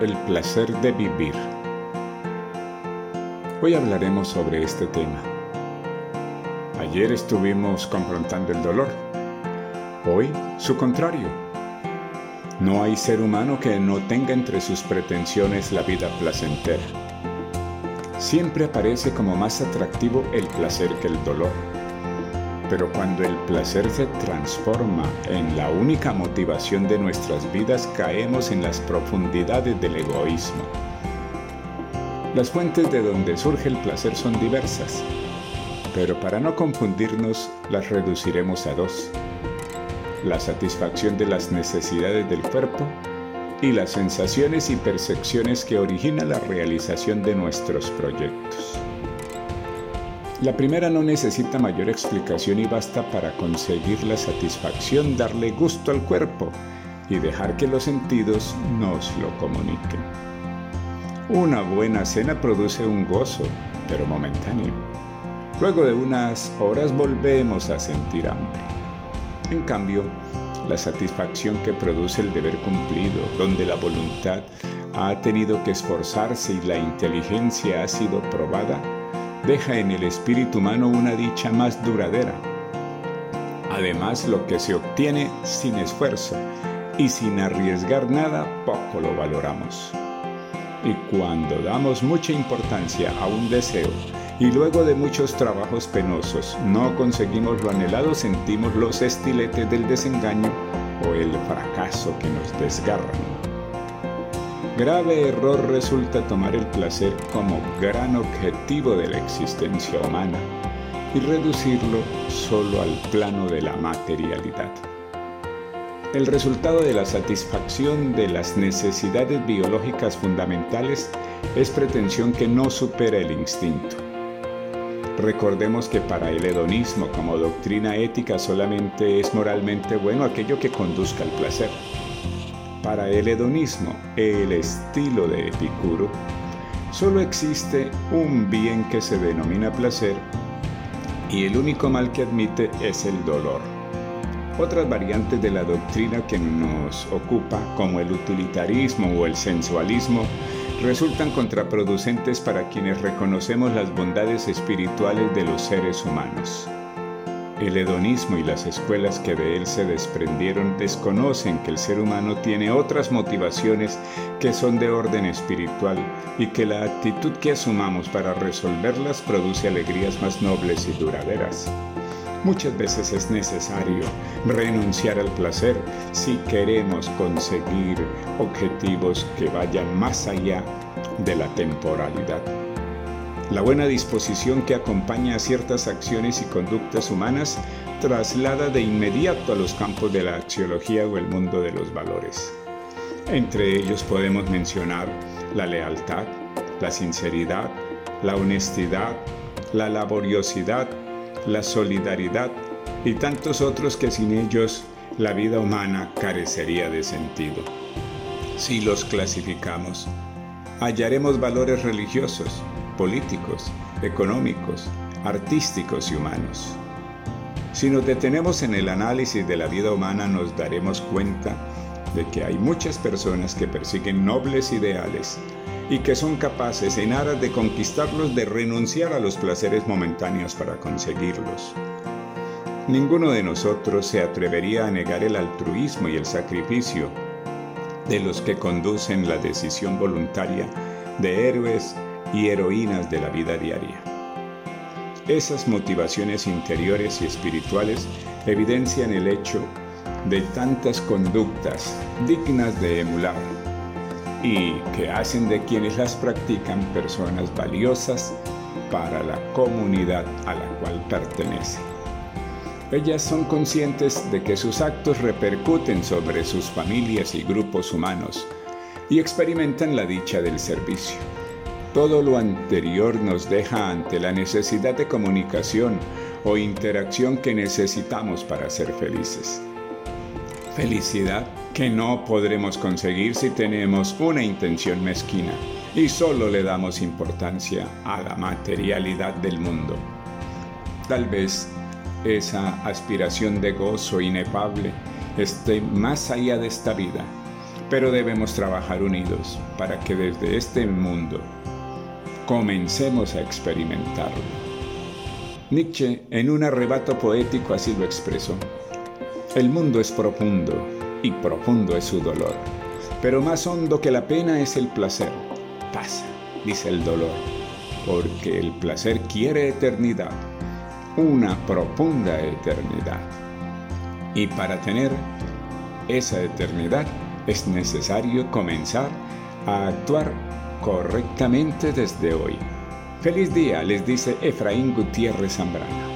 el placer de vivir. Hoy hablaremos sobre este tema. Ayer estuvimos confrontando el dolor. Hoy su contrario. No hay ser humano que no tenga entre sus pretensiones la vida placentera. Siempre aparece como más atractivo el placer que el dolor pero cuando el placer se transforma en la única motivación de nuestras vidas, caemos en las profundidades del egoísmo. Las fuentes de donde surge el placer son diversas, pero para no confundirnos las reduciremos a dos. La satisfacción de las necesidades del cuerpo y las sensaciones y percepciones que originan la realización de nuestros proyectos. La primera no necesita mayor explicación y basta para conseguir la satisfacción, darle gusto al cuerpo y dejar que los sentidos nos lo comuniquen. Una buena cena produce un gozo, pero momentáneo. Luego de unas horas volvemos a sentir hambre. En cambio, la satisfacción que produce el deber cumplido, donde la voluntad ha tenido que esforzarse y la inteligencia ha sido probada, deja en el espíritu humano una dicha más duradera. Además, lo que se obtiene sin esfuerzo y sin arriesgar nada, poco lo valoramos. Y cuando damos mucha importancia a un deseo y luego de muchos trabajos penosos no conseguimos lo anhelado, sentimos los estiletes del desengaño o el fracaso que nos desgarran. Grave error resulta tomar el placer como gran objetivo de la existencia humana y reducirlo solo al plano de la materialidad. El resultado de la satisfacción de las necesidades biológicas fundamentales es pretensión que no supera el instinto. Recordemos que para el hedonismo como doctrina ética solamente es moralmente bueno aquello que conduzca al placer. Para el hedonismo, el estilo de Epicuro, solo existe un bien que se denomina placer y el único mal que admite es el dolor. Otras variantes de la doctrina que nos ocupa, como el utilitarismo o el sensualismo, resultan contraproducentes para quienes reconocemos las bondades espirituales de los seres humanos. El hedonismo y las escuelas que de él se desprendieron desconocen que el ser humano tiene otras motivaciones que son de orden espiritual y que la actitud que asumamos para resolverlas produce alegrías más nobles y duraderas. Muchas veces es necesario renunciar al placer si queremos conseguir objetivos que vayan más allá de la temporalidad. La buena disposición que acompaña a ciertas acciones y conductas humanas traslada de inmediato a los campos de la axiología o el mundo de los valores. Entre ellos podemos mencionar la lealtad, la sinceridad, la honestidad, la laboriosidad, la solidaridad y tantos otros que sin ellos la vida humana carecería de sentido. Si los clasificamos, hallaremos valores religiosos, políticos, económicos, artísticos y humanos. Si nos detenemos en el análisis de la vida humana nos daremos cuenta de que hay muchas personas que persiguen nobles ideales y que son capaces en aras de conquistarlos de renunciar a los placeres momentáneos para conseguirlos. Ninguno de nosotros se atrevería a negar el altruismo y el sacrificio de los que conducen la decisión voluntaria de héroes y heroínas de la vida diaria. Esas motivaciones interiores y espirituales evidencian el hecho de tantas conductas dignas de emular y que hacen de quienes las practican personas valiosas para la comunidad a la cual pertenecen. Ellas son conscientes de que sus actos repercuten sobre sus familias y grupos humanos y experimentan la dicha del servicio. Todo lo anterior nos deja ante la necesidad de comunicación o interacción que necesitamos para ser felices. Felicidad que no podremos conseguir si tenemos una intención mezquina y solo le damos importancia a la materialidad del mundo. Tal vez esa aspiración de gozo inefable esté más allá de esta vida pero debemos trabajar unidos para que desde este mundo comencemos a experimentarlo. Nietzsche en un arrebato poético así lo expresó. El mundo es profundo y profundo es su dolor, pero más hondo que la pena es el placer. Pasa, dice el dolor, porque el placer quiere eternidad, una profunda eternidad. Y para tener esa eternidad es necesario comenzar a actuar correctamente desde hoy. Feliz día, les dice Efraín Gutiérrez Zambrana.